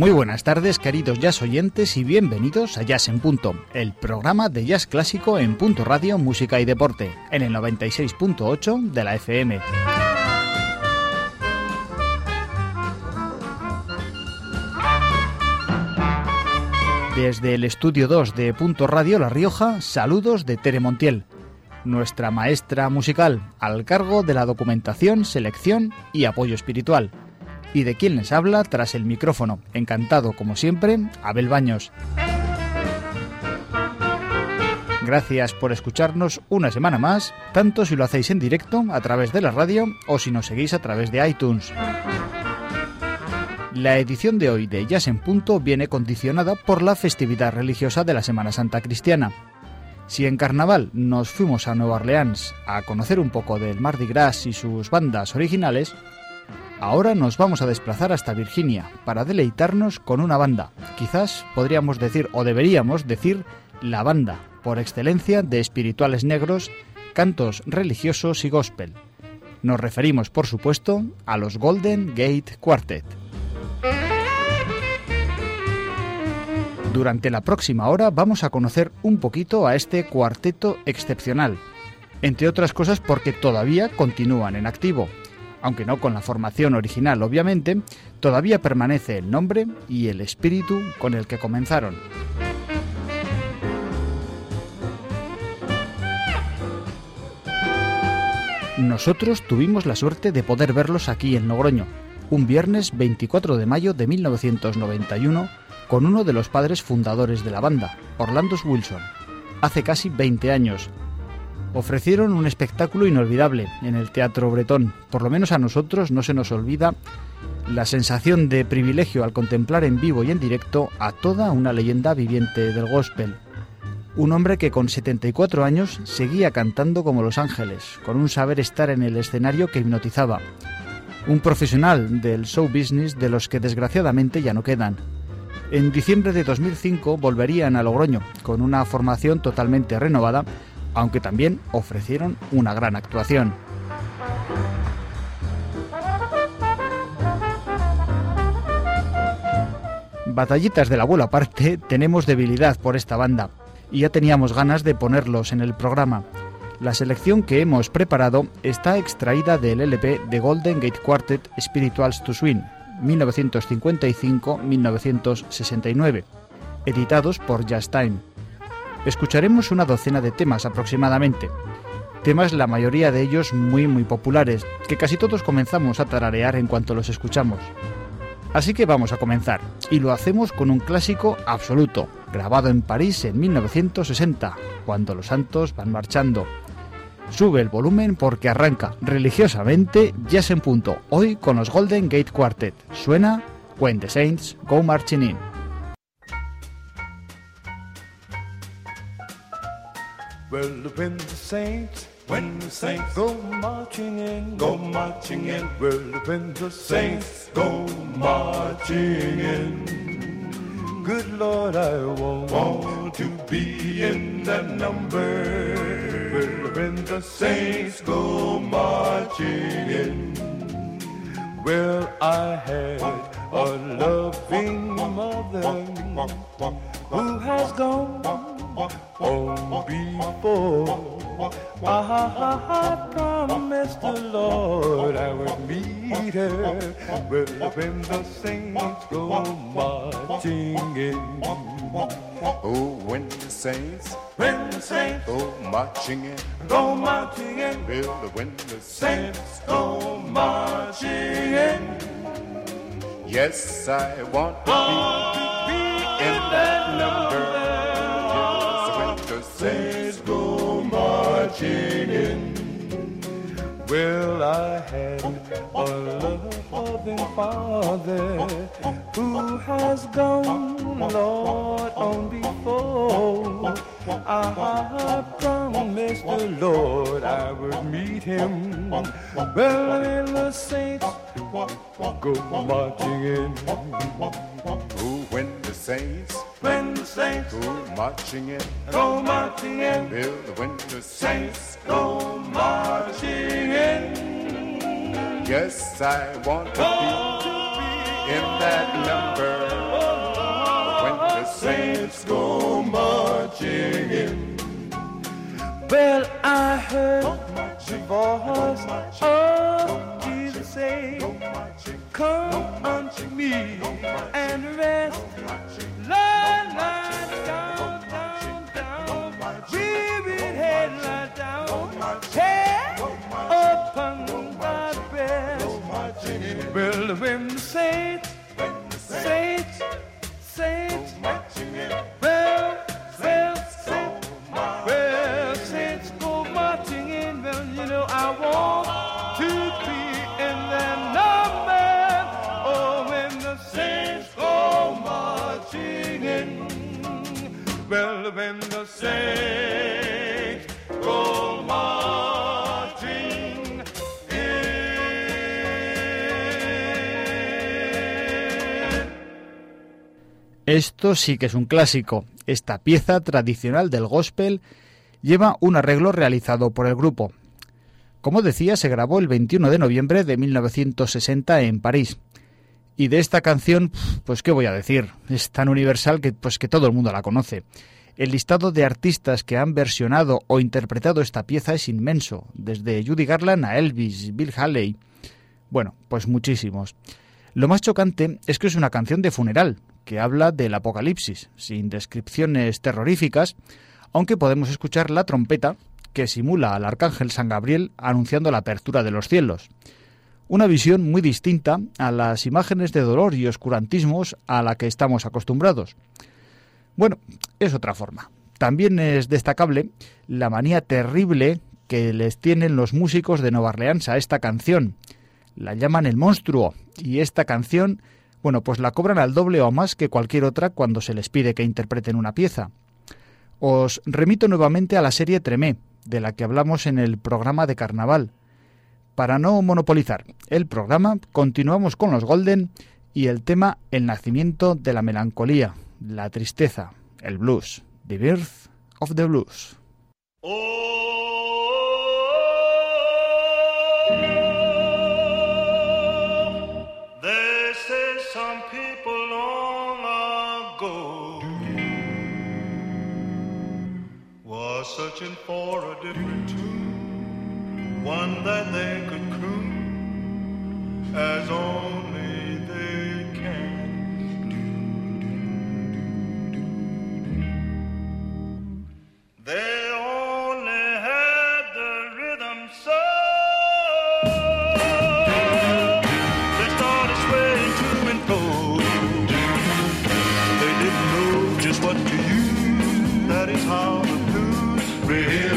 Muy buenas tardes, queridos jazz oyentes, y bienvenidos a Jazz en Punto, el programa de jazz clásico en Punto Radio, Música y Deporte, en el 96.8 de la FM. Desde el estudio 2 de Punto Radio La Rioja, saludos de Tere Montiel, nuestra maestra musical, al cargo de la documentación, selección y apoyo espiritual y de quien les habla tras el micrófono. Encantado, como siempre, Abel Baños. Gracias por escucharnos una semana más, tanto si lo hacéis en directo a través de la radio o si nos seguís a través de iTunes. La edición de hoy de Jazz en Punto viene condicionada por la festividad religiosa de la Semana Santa Cristiana. Si en carnaval nos fuimos a Nueva Orleans a conocer un poco del Mardi Gras y sus bandas originales, Ahora nos vamos a desplazar hasta Virginia para deleitarnos con una banda, quizás podríamos decir o deberíamos decir la banda por excelencia de espirituales negros, cantos religiosos y gospel. Nos referimos, por supuesto, a los Golden Gate Quartet. Durante la próxima hora vamos a conocer un poquito a este cuarteto excepcional, entre otras cosas porque todavía continúan en activo aunque no con la formación original obviamente, todavía permanece el nombre y el espíritu con el que comenzaron. Nosotros tuvimos la suerte de poder verlos aquí en Logroño, un viernes 24 de mayo de 1991, con uno de los padres fundadores de la banda, Orlando Wilson. Hace casi 20 años, ofrecieron un espectáculo inolvidable en el Teatro Bretón. Por lo menos a nosotros no se nos olvida la sensación de privilegio al contemplar en vivo y en directo a toda una leyenda viviente del gospel. Un hombre que con 74 años seguía cantando como Los Ángeles, con un saber estar en el escenario que hipnotizaba. Un profesional del show business de los que desgraciadamente ya no quedan. En diciembre de 2005 volverían a Logroño con una formación totalmente renovada aunque también ofrecieron una gran actuación. Batallitas del abuelo aparte, tenemos debilidad por esta banda y ya teníamos ganas de ponerlos en el programa. La selección que hemos preparado está extraída del LP de Golden Gate Quartet Spirituals to Swing, 1955-1969, editados por Just Time escucharemos una docena de temas aproximadamente. Temas la mayoría de ellos muy muy populares, que casi todos comenzamos a tararear en cuanto los escuchamos. Así que vamos a comenzar, y lo hacemos con un clásico absoluto, grabado en París en 1960, cuando los santos van marchando. Sube el volumen porque arranca religiosamente Jazz en punto, hoy con los Golden Gate Quartet. Suena When the Saints Go Marching In. Well, when the saints, when the saints go marching in, go marching in. Well, when the saints go marching in. Good Lord, I want, want to be in that number. Well, when the saints go marching in. Well, I had a loving mother who has gone on before. I promised the Lord I would meet her. Well, when the saints go marching in. Oh, when the saints, when the saints go marching in, go marching in. Well, when the saints go marching in. Yes, I want to be, ah, in that number marching in. Well, I had a loving father who has gone, Lord, on before. I promised the Lord I would meet him. Well, in the saints go marching in. Oh, when the saints when the saints go marching in, go marching in, when the saints go marching in. Yes, I want to be in that number. When the saints go marching in. Well, I heard the voice of Jesus say, Come unto me. and rest. Lie, lie down, down, down. Weary head, lie down. Upon thy breast. Well, when the saints, saints, saints, Esto sí que es un clásico. Esta pieza tradicional del gospel lleva un arreglo realizado por el grupo. Como decía, se grabó el 21 de noviembre de 1960 en París. Y de esta canción, pues qué voy a decir, es tan universal que pues que todo el mundo la conoce. El listado de artistas que han versionado o interpretado esta pieza es inmenso, desde Judy Garland a Elvis, Bill Haley. Bueno, pues muchísimos. Lo más chocante es que es una canción de funeral, que habla del apocalipsis, sin descripciones terroríficas, aunque podemos escuchar la trompeta que simula al arcángel San Gabriel anunciando la apertura de los cielos. Una visión muy distinta a las imágenes de dolor y oscurantismos a la que estamos acostumbrados. Bueno, es otra forma. También es destacable la manía terrible que les tienen los músicos de Nueva Orleans a esta canción. La llaman el monstruo y esta canción, bueno, pues la cobran al doble o más que cualquier otra cuando se les pide que interpreten una pieza. Os remito nuevamente a la serie Tremé, de la que hablamos en el programa de carnaval. Para no monopolizar el programa, continuamos con los Golden y el tema El nacimiento de la melancolía, la tristeza, el blues, The Birth of the Blues. They searching for a different tune, one that they could croon as only they can. They comprehend.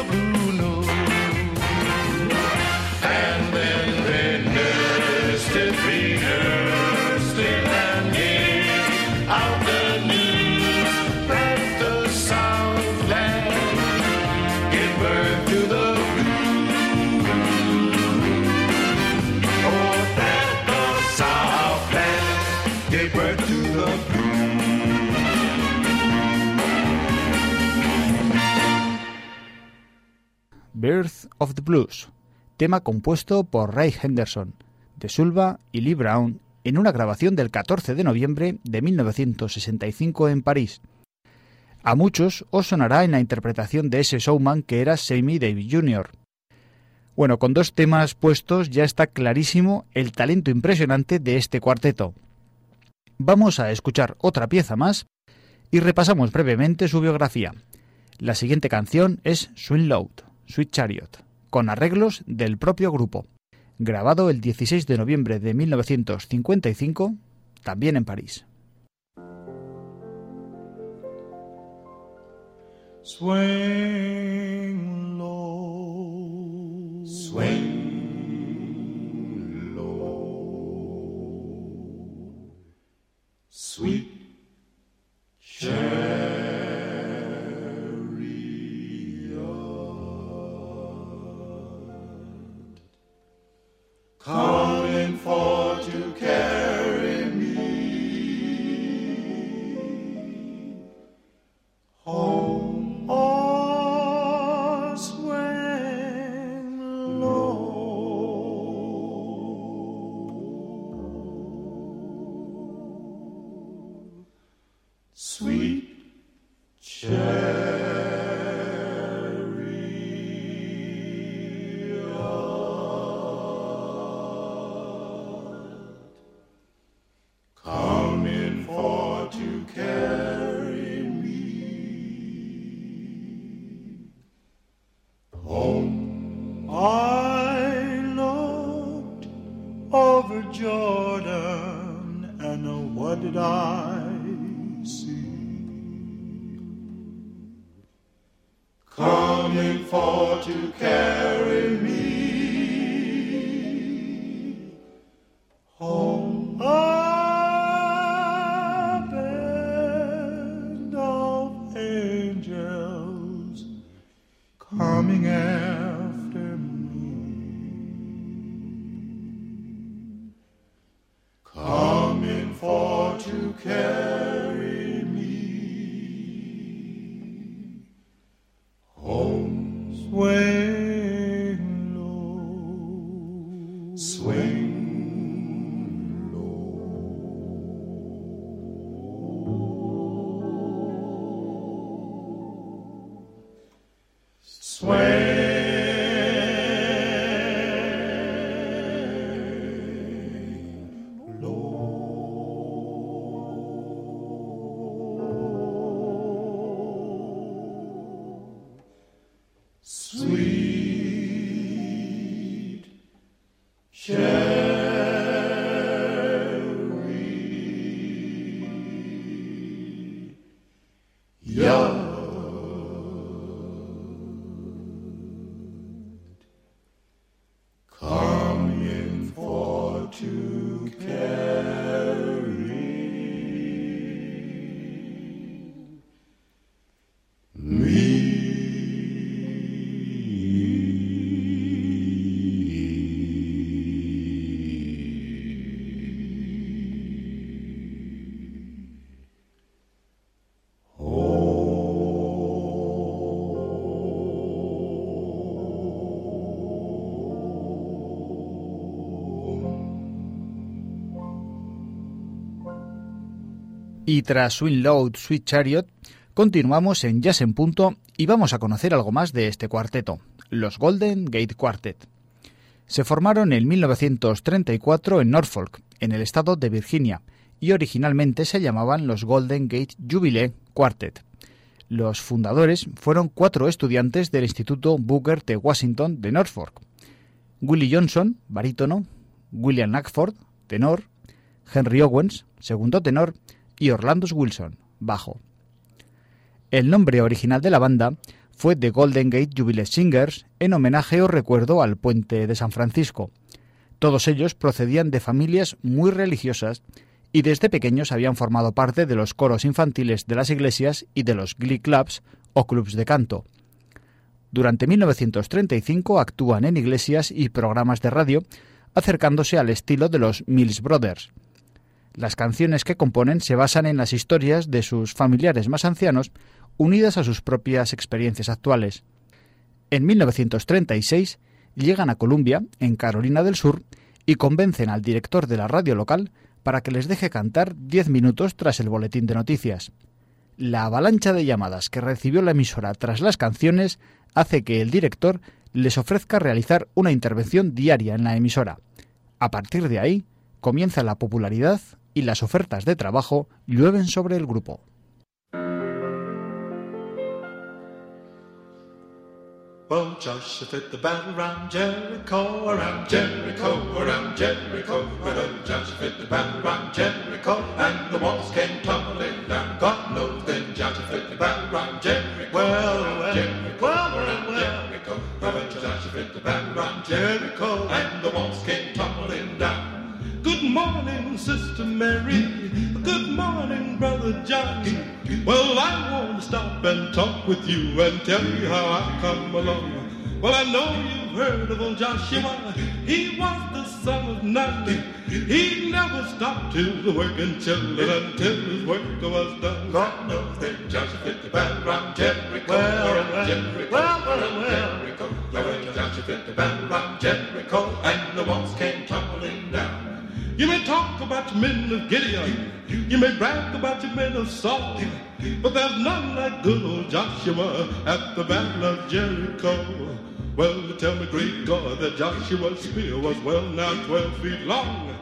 the blue Birth of the Blues, tema compuesto por Ray Henderson, de Sulva y Lee Brown en una grabación del 14 de noviembre de 1965 en París. A muchos os sonará en la interpretación de ese showman que era Sammy Davis Jr. Bueno, con dos temas puestos ya está clarísimo el talento impresionante de este cuarteto. Vamos a escuchar otra pieza más y repasamos brevemente su biografía. La siguiente canción es Swing Load, Sweet Chariot, con arreglos del propio grupo. Grabado el 16 de noviembre de 1955, también en París. Swing low, Swing low, sweet coming for to carry Y tras Swing Load, Sweet Chariot, continuamos en Jazz en Punto y vamos a conocer algo más de este cuarteto, los Golden Gate Quartet. Se formaron en 1934 en Norfolk, en el estado de Virginia, y originalmente se llamaban los Golden Gate Jubilee Quartet. Los fundadores fueron cuatro estudiantes del Instituto Booker de Washington de Norfolk. Willie Johnson, barítono, William Lackford, tenor, Henry Owens, segundo tenor, y Orlando Wilson, bajo. El nombre original de la banda fue The Golden Gate Jubilee Singers en homenaje o recuerdo al puente de San Francisco. Todos ellos procedían de familias muy religiosas y desde pequeños habían formado parte de los coros infantiles de las iglesias y de los glee clubs o clubs de canto. Durante 1935 actúan en iglesias y programas de radio, acercándose al estilo de los Mills Brothers. Las canciones que componen se basan en las historias de sus familiares más ancianos unidas a sus propias experiencias actuales. En 1936 llegan a Columbia, en Carolina del Sur, y convencen al director de la radio local para que les deje cantar diez minutos tras el boletín de noticias. La avalancha de llamadas que recibió la emisora tras las canciones hace que el director les ofrezca realizar una intervención diaria en la emisora. A partir de ahí, comienza la popularidad y las ofertas de trabajo llueven sobre el grupo. And the came tumbling down. Well, Jericho, and the came tumbling down. Good morning, Sister Mary. Good morning, Brother Johnny. Well, I want to stop and talk with you and tell you how I come along. Well, I know you've heard of old Joshua. He was the son of Nun. He never stopped till the working children until his work was done. God knows that Joshua fit the around Jericho. Well, well, Jericho, well, well, well. Jericho. Well, Joshua fit the around Jericho, about your men of Gideon. You may brag about your men of Saul. But there's none like good old Joshua at the battle of Jericho. Well, tell me, great God, that Joshua's spear was well now 12 feet long.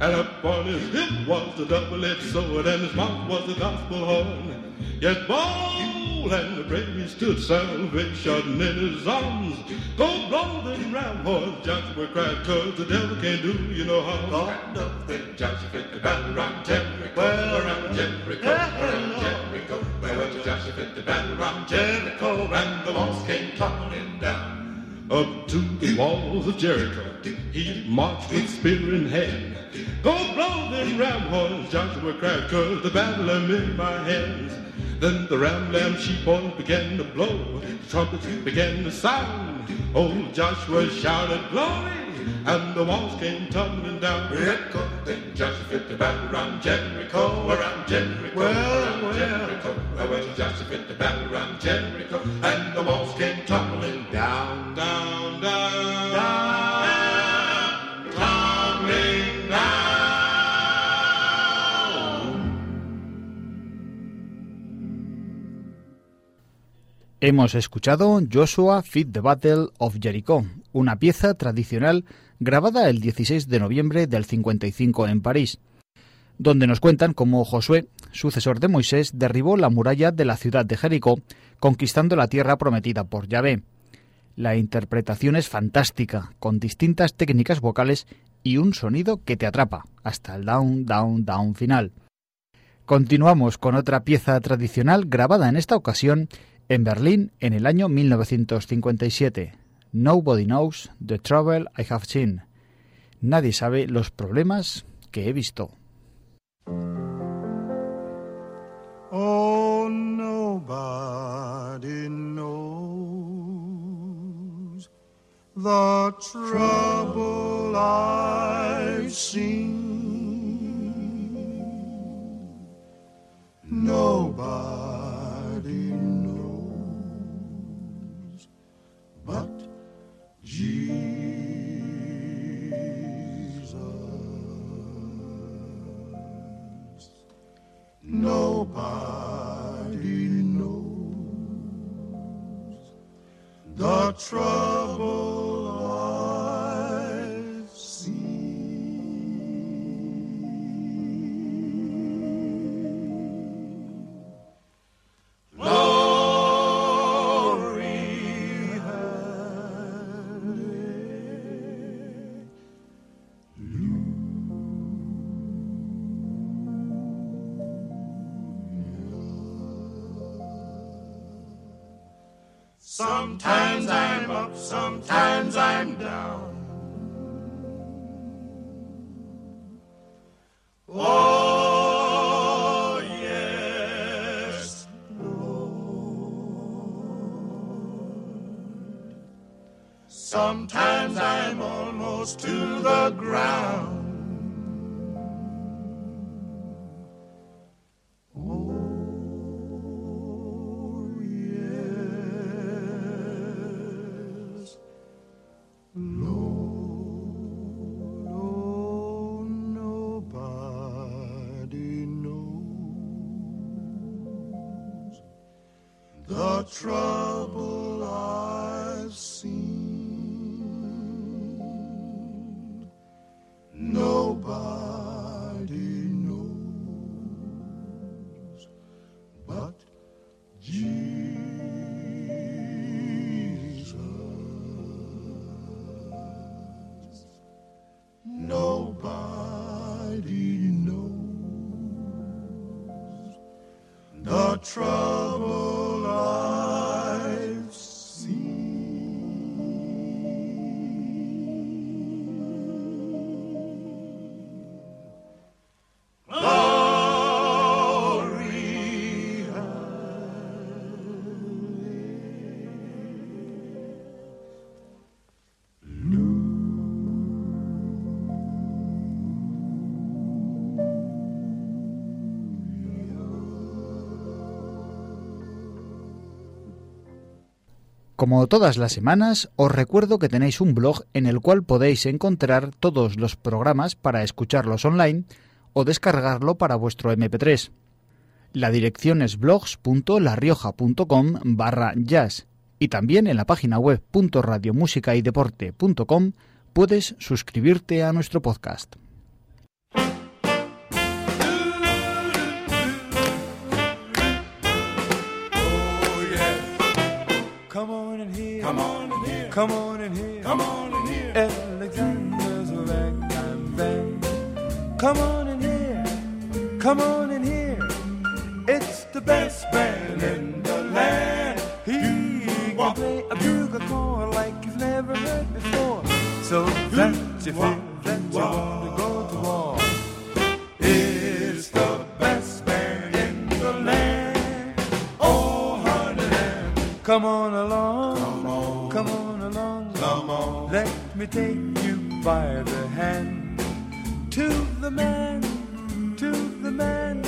And up on his hip was the double-edged sword, and his mouth was the gospel horn. Yet bold and the brave he stood, salvation in his arms. Go blow them ram horns, Joshua cried, cause the devil can't do you no harm. God knows that Joshua fit the battle around Jericho, well, around Jericho, around Jericho. Well, Joshua fit the battle around Jericho, and the walls came tumbling down. Up to the walls of Jericho, he marched with spear in hand. Go blow them ram horns, Joshua cried, cause the battle am in my hands. Then the ram, lamb, sheep horns began to blow, the trumpets began to sound. Old Joshua shouted glory, and the walls came tumbling down. Jericho, then Joshua fit the battle around Jericho, around Jericho, well, around well. Jericho. Well, Joshua fit the battle around Jericho, and the walls came tumbling down, down, down, down, tumbling down. Hemos escuchado Joshua Fit the Battle of Jericho, una pieza tradicional grabada el 16 de noviembre del 55 en París, donde nos cuentan cómo Josué, sucesor de Moisés, derribó la muralla de la ciudad de Jericó, conquistando la tierra prometida por Yahvé. La interpretación es fantástica, con distintas técnicas vocales y un sonido que te atrapa, hasta el down, down, down final. Continuamos con otra pieza tradicional grabada en esta ocasión en Berlín en el año 1957. Nobody knows the trouble I have seen. Nadie sabe los problemas que he visto. Oh, nobody knows the trouble seen. Nobody Nobody knows the trouble to the ground. Como todas las semanas, os recuerdo que tenéis un blog en el cual podéis encontrar todos los programas para escucharlos online o descargarlo para vuestro MP3. La dirección es blogs.larioja.com barra jazz y también en la página web .radiomusicaydeporte.com puedes suscribirte a nuestro podcast. Come on in here. Come on in here. Alexander's ragtime band. Come on in here. Come on in here. It's the best band in the land. He can play a bugle call like you've never heard before. So that you feel that you want to go Come on. Let me take you by the hand to the man, to the man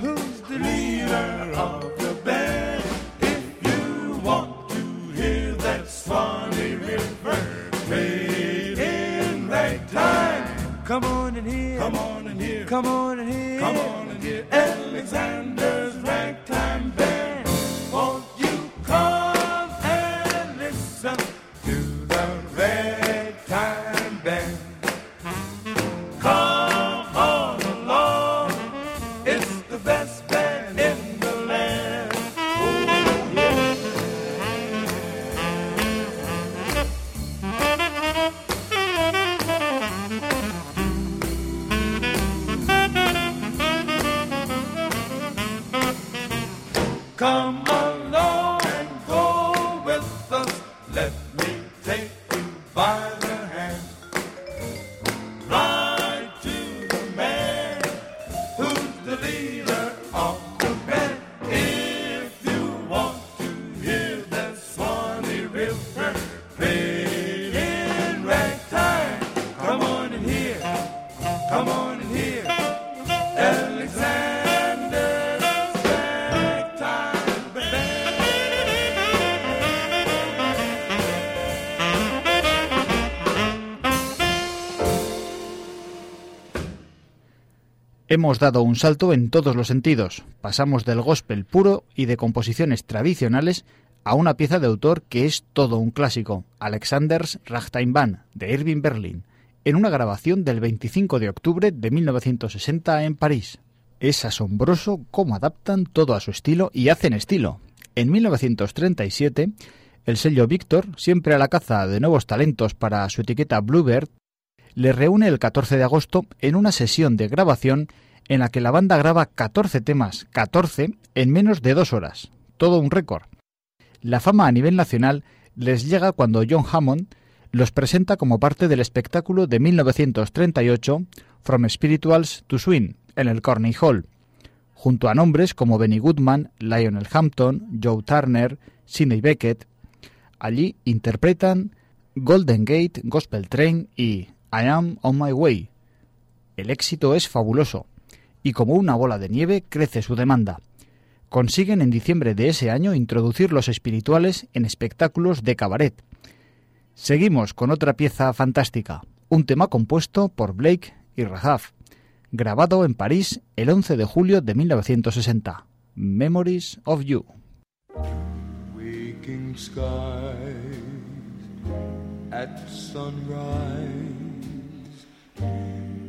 who's the leader of the band. If you want to hear that Swanee River made in ragtime, come on in here. Come on in here. Come on in here. Come on in here. Alexander's ragtime band. Hemos dado un salto en todos los sentidos. Pasamos del gospel puro y de composiciones tradicionales a una pieza de autor que es todo un clásico, Alexander's Ragtime Band, de Irving Berlin, en una grabación del 25 de octubre de 1960 en París. Es asombroso cómo adaptan todo a su estilo y hacen estilo. En 1937, el sello Victor, siempre a la caza de nuevos talentos para su etiqueta Bluebird, le reúne el 14 de agosto en una sesión de grabación en la que la banda graba 14 temas, 14 en menos de dos horas. Todo un récord. La fama a nivel nacional les llega cuando John Hammond los presenta como parte del espectáculo de 1938 From Spirituals to Swing en el Corney Hall, junto a nombres como Benny Goodman, Lionel Hampton, Joe Turner, Sidney Beckett. Allí interpretan Golden Gate, Gospel Train y I Am on My Way. El éxito es fabuloso y como una bola de nieve crece su demanda. Consiguen en diciembre de ese año introducir los espirituales en espectáculos de cabaret. Seguimos con otra pieza fantástica, un tema compuesto por Blake y Razaf, grabado en París el 11 de julio de 1960, Memories of You. Waking.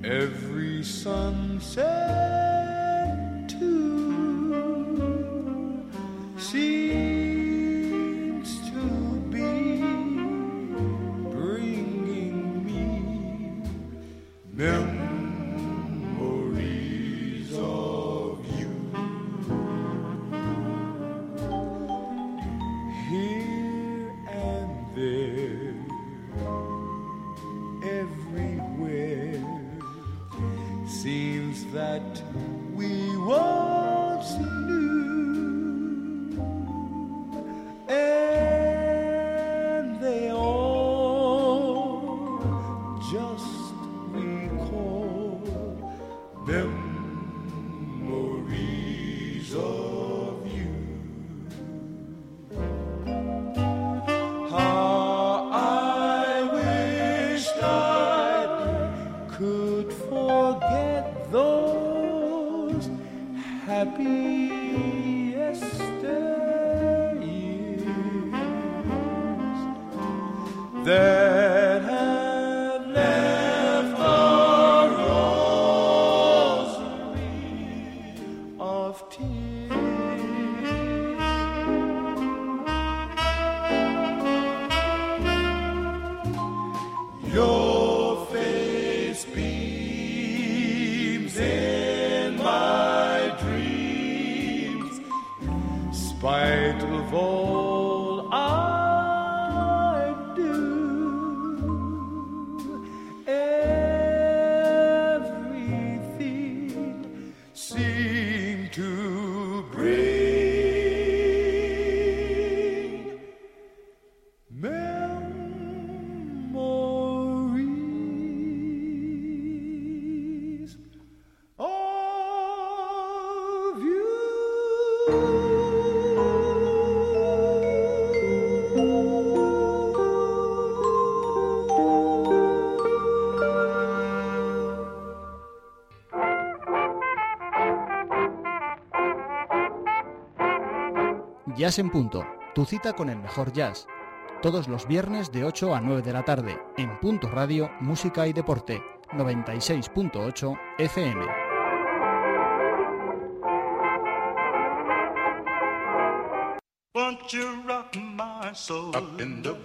every sunset too seems to be bringing me memories. Jazz en Punto, tu cita con el mejor jazz. Todos los viernes de 8 a 9 de la tarde, en Punto Radio, Música y Deporte, 96.8 FM. Up in the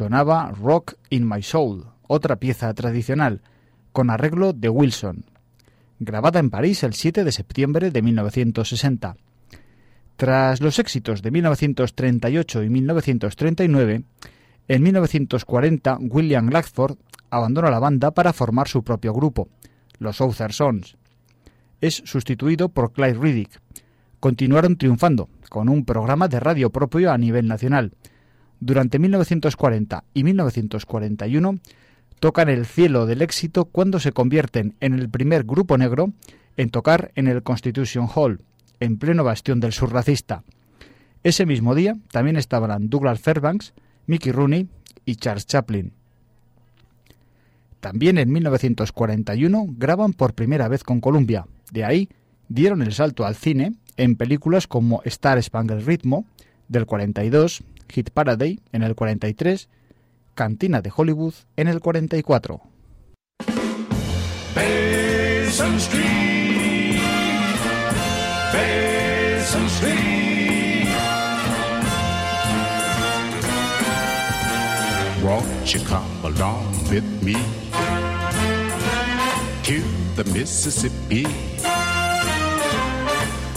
sonaba Rock in My Soul, otra pieza tradicional, con arreglo de Wilson, grabada en París el 7 de septiembre de 1960. Tras los éxitos de 1938 y 1939, en 1940 William Lackford abandona la banda para formar su propio grupo, los Southern Sons. Es sustituido por Clyde Riddick. Continuaron triunfando, con un programa de radio propio a nivel nacional. Durante 1940 y 1941 tocan el cielo del éxito cuando se convierten en el primer grupo negro en tocar en el Constitution Hall, en pleno bastión del surracista. Ese mismo día también estaban Douglas Fairbanks, Mickey Rooney y Charles Chaplin. También en 1941 graban por primera vez con Columbia. De ahí dieron el salto al cine en películas como Star Spangled Ritmo del 42, Hit Paraday en el 43, Cantina de Hollywood en el 44. Won't you come along with me to the Mississippi?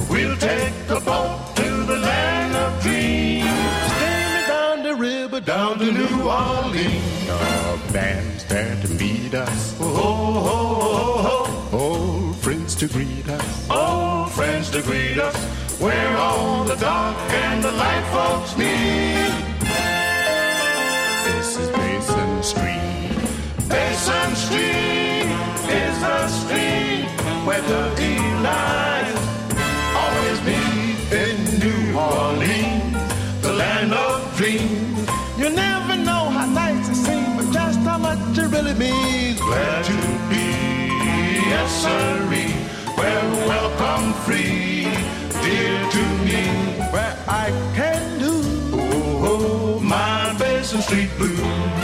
We'll take the boat down to New Orleans. The band's there to meet us. Oh, ho, ho, ho, Old friends to greet us. Old friends to greet us. Where all the dark and the light folks meet. This is Basin Street. Basin Street is the street where the Eli's always meet in New Orleans, the land of dreams. It really means. Glad to be, yes, sirree, where welcome free, dear to me, where I can do. Oh, oh, my Basin Street blues.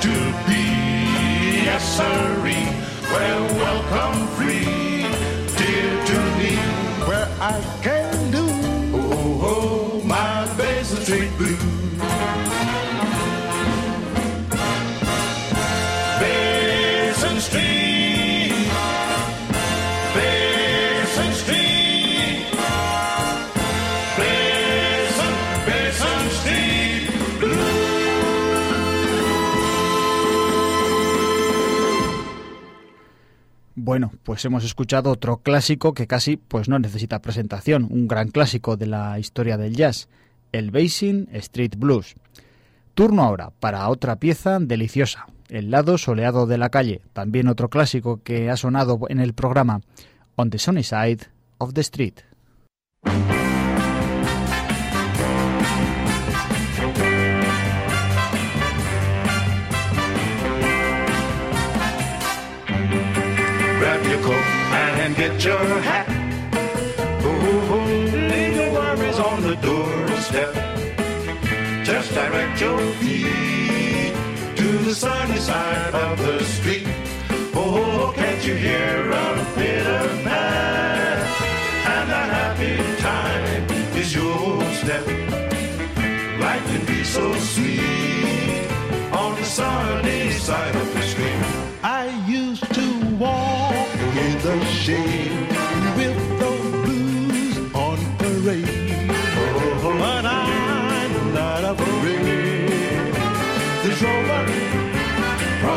To be, yes, sirree, where welcome free, dear to me, where I can Bueno, pues hemos escuchado otro clásico que casi pues no necesita presentación, un gran clásico de la historia del jazz, el Basin Street Blues. Turno ahora para otra pieza deliciosa, El lado soleado de la calle, también otro clásico que ha sonado en el programa On the Sunny Side of the Street. Coat and get your hat. Oh, leave your worries on the doorstep. Just direct your feet to the sunny side of the street. Oh, can't you hear a pitter pat? And a happy time is your step. Life can be so sweet on the sunny side of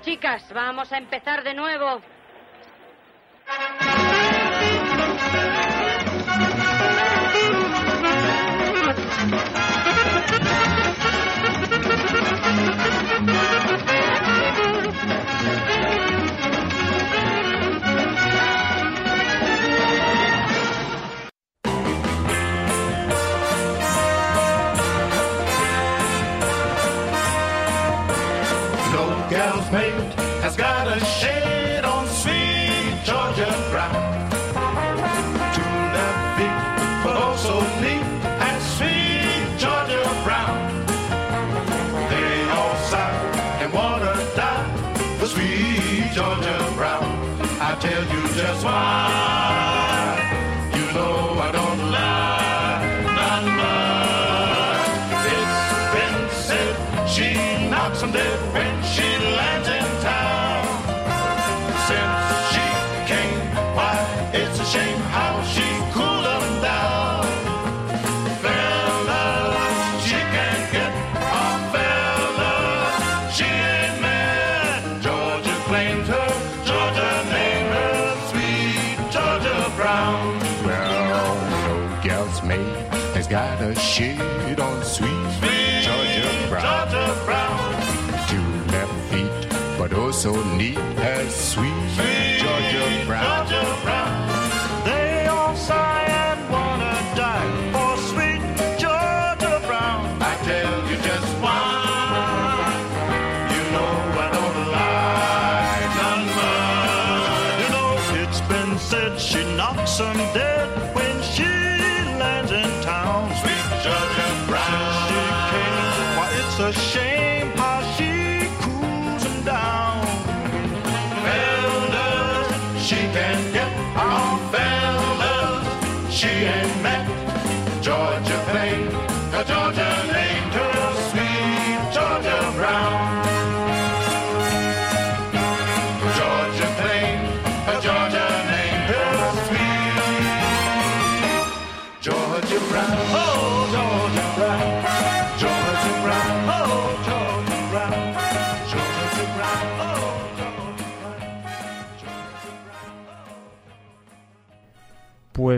chicas, vamos a empezar de nuevo. Tell you just why. Also neat as sweet, Sweet Georgia Brown. Georgia Brown. They all sigh and wanna die for sweet Georgia Brown. I tell you just why. You know I don't lie, none. You know it's been said she knocks 'em dead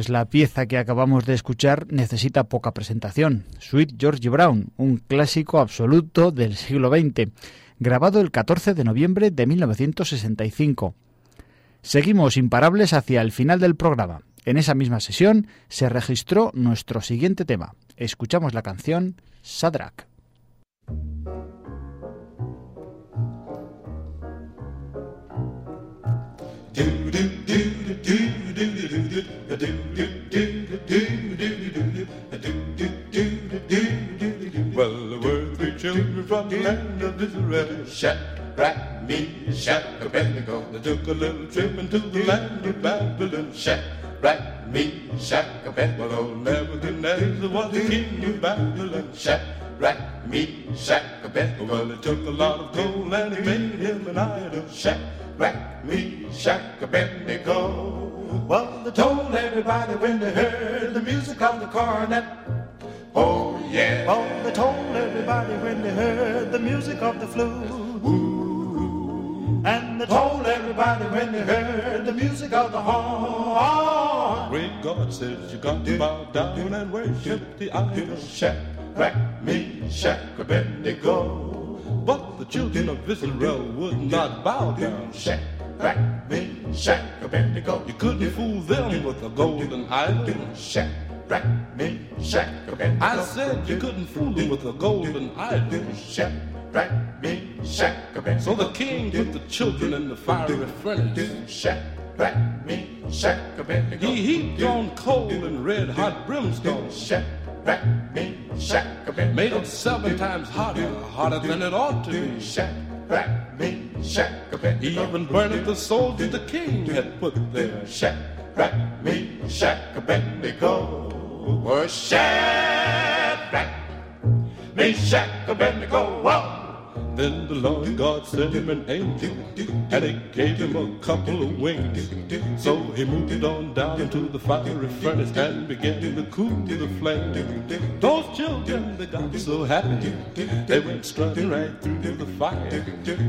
Pues la pieza que acabamos de escuchar necesita poca presentación. Sweet George Brown, un clásico absoluto del siglo XX, grabado el 14 de noviembre de 1965. Seguimos imparables hacia el final del programa. En esa misma sesión se registró nuestro siguiente tema. Escuchamos la canción Sadrach. Children from the land of Israel. Shadrach, Meshach, Abednego. They took a little trip into the land of Babylon. Shadrach, Meshach, Abednego. Nebuchadnezzar was the king of Babylon. Shadrach, Meshach, Abednego. Well, he took a lot of gold and he made him an idol. Shadrach, Meshach, Abednego. Well, they told everybody when they heard the music of the cornet. Oh yeah. Oh, they told everybody when they heard the music of the flute. And they told everybody when they heard the music of the horn. Great God says you got to bow down and worship the idol. Shadrach, Meshach, Abednego. But the children of Israel would not bow down. Shadrach, Meshach, Abednego. You couldn't fool them with a golden idol. Shadrach, Meshach, Abednego. I said you couldn't fool them with a golden idol. Shadrach, Meshach, Abednego. So the king put the children in the fiery furnace. Shadrach, Meshach, Abednego. He heaped on coal and red hot brimstone. Shadrach, Meshach, Abednego. Made it seven times hotter, hotter than it ought to be. Shadrach, shack a Bendigo. Even burning the soldiers the king had put there. Shadrach, Meshach, Abednego. Was Shadrach, Meshach, Abednego. Whoa. Then the Lord God sent him an angel, and he gave him a couple of wings. So he moved on down into the fiery furnace and began to cool to the flame. Those children, they got so happy, they went strutting right through the fire,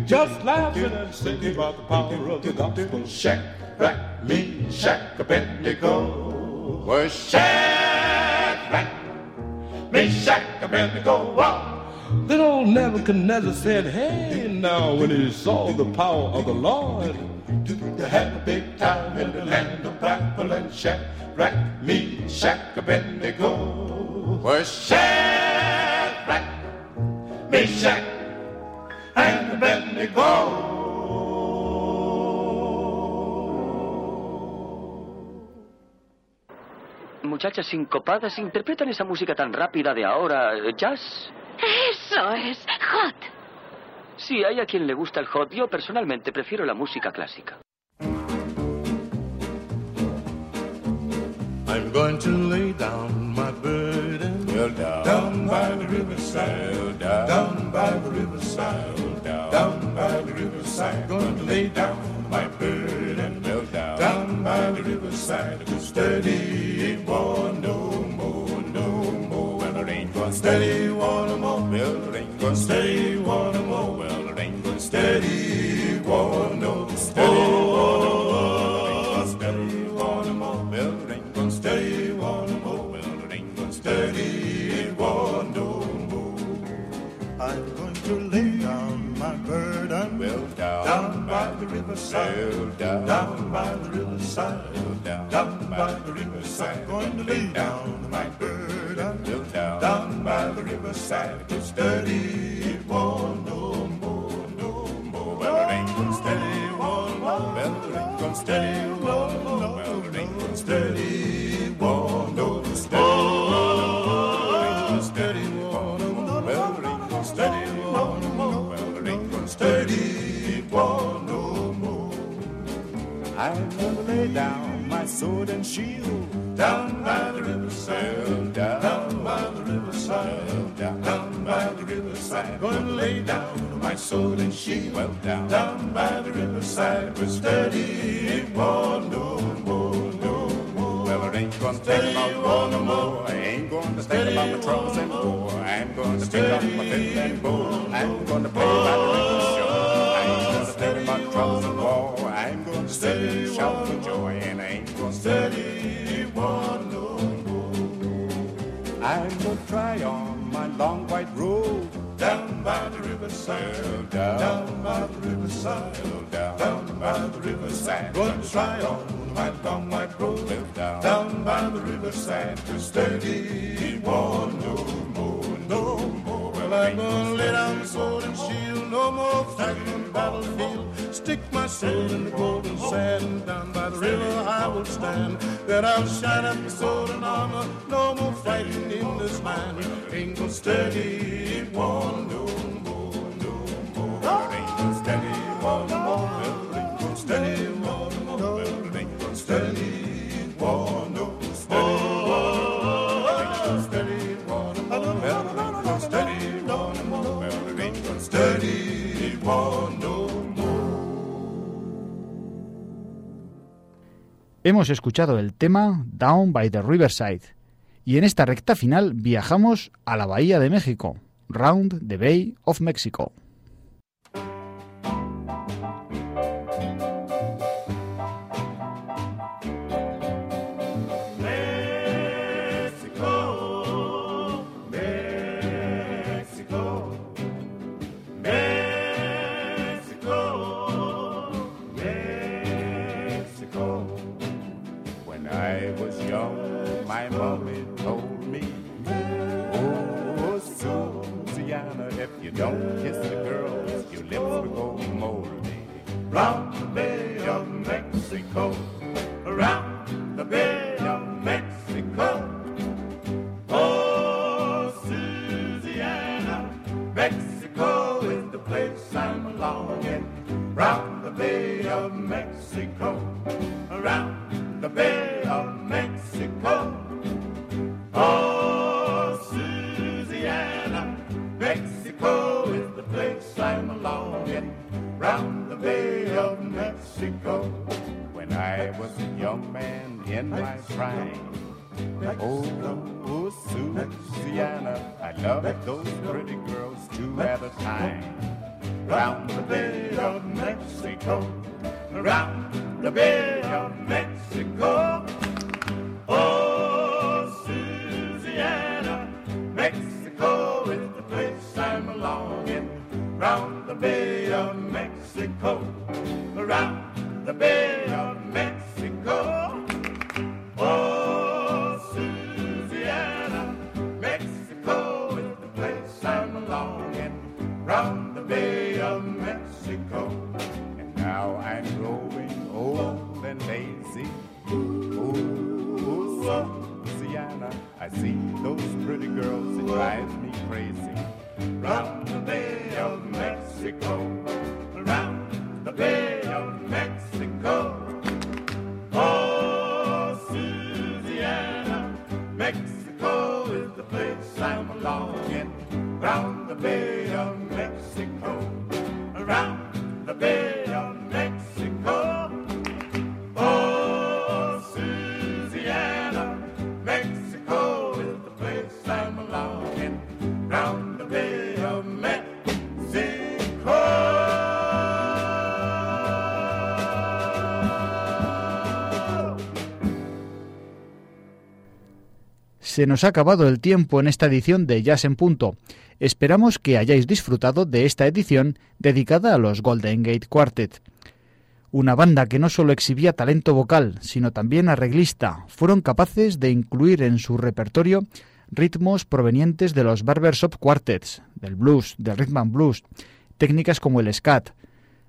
just laughing and singing about the power of the gospel. Shadrach, Meshach, Abednego. Was Shadrach, Meshach, Abednego. Whoa. Then old Nebuchadnezzar said, Hey, now, when he saw the power of the Lord, They had a big time in the land of Babylon. Shadrach, Meshach, Abednego. Was Shadrach, Meshach, and Abednego. Muchachas sincopadas interpretan esa música tan rápida de ahora. eh, ¿Jazz? Eso es hot. Sí, hay a quien le gusta el hot. Yo personalmente prefiero la música clásica. I'm going to lay down my burden down, down by the riverside, down, down by the riverside, down, down by the riverside. Going to lay down my burden by the riverside. Steady, it won't no more, no more. Well, it ain't gonna Steady, one more. Well, it ain't gonna Steady, the riverside, down, down by the riverside, down, down by the riverside. Going to lay down oh, my burden down, down by the riverside. To steady, it won't no more, no more. Well, it ain't gonna steady, oh, one more. Well, it ain't gonna steady, oh, I'm gonna lay down my sword and shield Down by the riverside, down, down by the riverside, down, down by the riverside. To lay down my sword and shield. Well, down, down by the riverside, but steady, won't no more, no more. Well, it ain't gonna think about war no more. I ain't gonna think about my troubles and war. I'm gonna pick up my fiddle and bow. I'm gonna play by the river shore. I ain't gonna think about troubles and war. I'm gonna and shout for joy, and I ain't gonna Steady, won't no more. I'm gonna try on my long white robe. Down by the riverside, down, down by the riverside, down, down by the riverside. Going to try on my long white robe. down, down by the riverside to steady won't no more, no more. Well, I'm gonna lay down the sword and shield, no more fighting on battlefield. Stick my sword in the golden sand, down by the river I will stand. Then I'll shine up the sword and armor, no more fighting in this land. Ain't gonna steady it won't no more, no more. Ain't gonna steady it Hemos escuchado el tema Down by the Riverside y en esta recta final viajamos a la Bahía de México, Round the Bay of Mexico. Se nos ha acabado el tiempo en esta edición de Jazz en Punto. Esperamos que hayáis disfrutado de esta edición dedicada a los Golden Gate Quartet. Una banda que no solo exhibía talento vocal, sino también arreglista, fueron capaces de incluir en su repertorio ritmos provenientes de los barbershop quartets, del blues, del rhythm and blues, técnicas como el scat.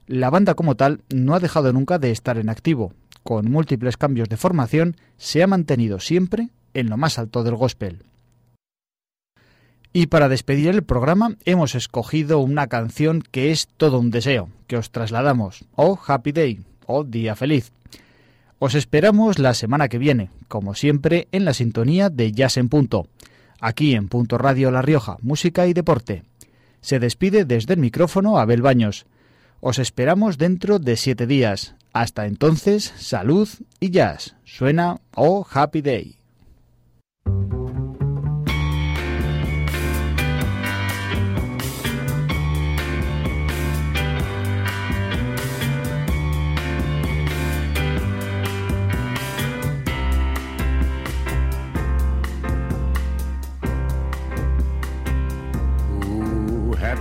La banda como tal no ha dejado nunca de estar en activo. Con múltiples cambios de formación, se ha mantenido siempre en lo más alto del gospel. Y para despedir el programa hemos escogido una canción que es todo un deseo, que os trasladamos, oh Happy Day, oh Día Feliz. Os esperamos la semana que viene, como siempre, en la sintonía de Jazz en Punto, aquí en Punto Radio La Rioja, Música y Deporte. Se despide desde el micrófono Abel Baños. Os esperamos dentro de siete días. Hasta entonces, salud y jazz. Suena Oh Happy Day.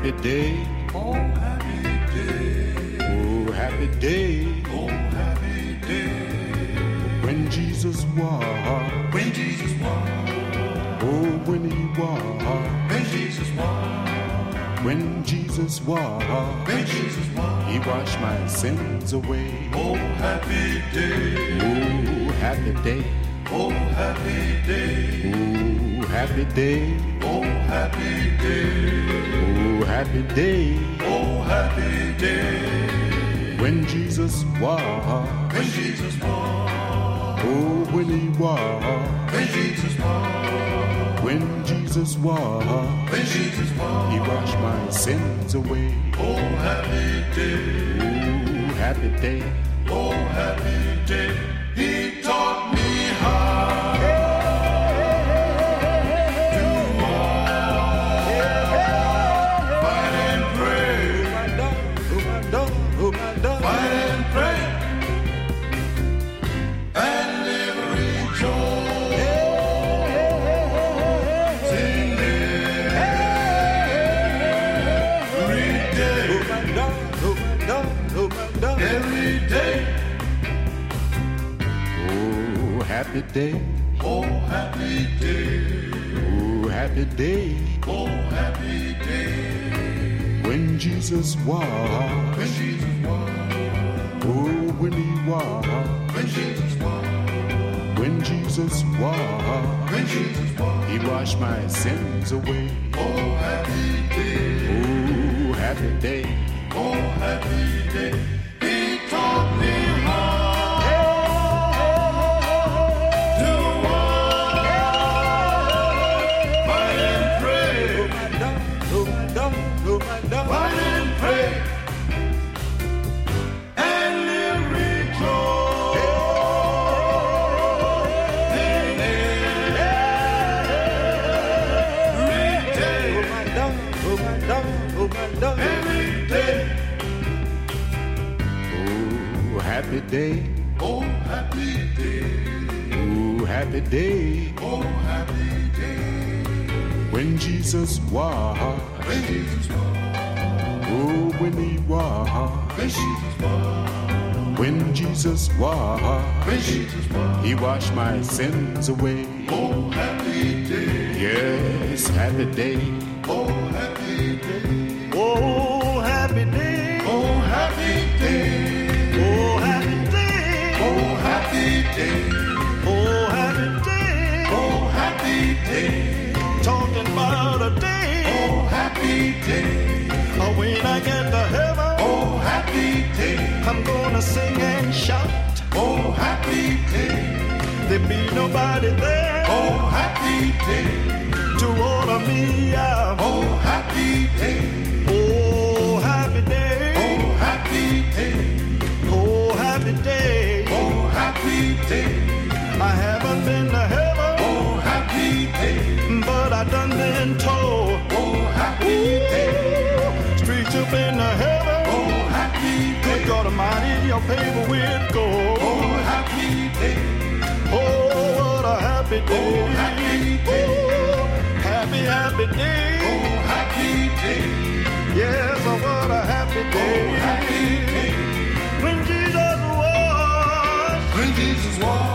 Happy day. Oh, happy day. Oh, happy day. Oh, happy day. When Jesus walked. When Jesus walked. Oh, when he walked. When Jesus walked. When Jesus walked. When Jesus walked. He washed my sins away. Oh, happy day. Oh, happy day. Oh, happy day. Oh, happy day. Oh, happy day. Oh, happy day. Oh, happy day. When Jesus walked. When Jesus walked. Oh, when he walked. When Jesus walked. When Jesus walked. When Jesus walked. He washed my sins away. Oh, happy day. Oh, happy day. Oh, happy day. He happy day. Oh, happy day. Oh, happy day. Oh, happy day. When Jesus walked. When Jesus walked. Oh, when he walked. When Jesus walked. When Jesus walked. When Jesus walked. He washed my sins away. Oh, happy day. Oh, happy day. Oh, happy day. Day. Oh, happy day. Oh, happy day. Oh, happy day. When Jesus was. When Jesus was. Oh, when he was. When Jesus was. When Jesus was. When Jesus was. He washed my sins away. Oh, happy day. Yes, happy day. Oh, happy day. Be nobody there. Oh, happy day. To order me out. Oh, happy day. Oh, happy day. Oh, happy day. Oh, happy day. Oh, happy day. I haven't been to heaven. Oh, happy day. But I done been told. Oh, happy day. Streets up in the heaven. Oh, happy day. Good God Almighty, your paper with gold. Oh, happy day what a happy day. Oh, happy day. Ooh, happy, happy day. Oh, happy day. Yes, oh, what a happy day. Oh, happy day. When Jesus was. When Jesus was.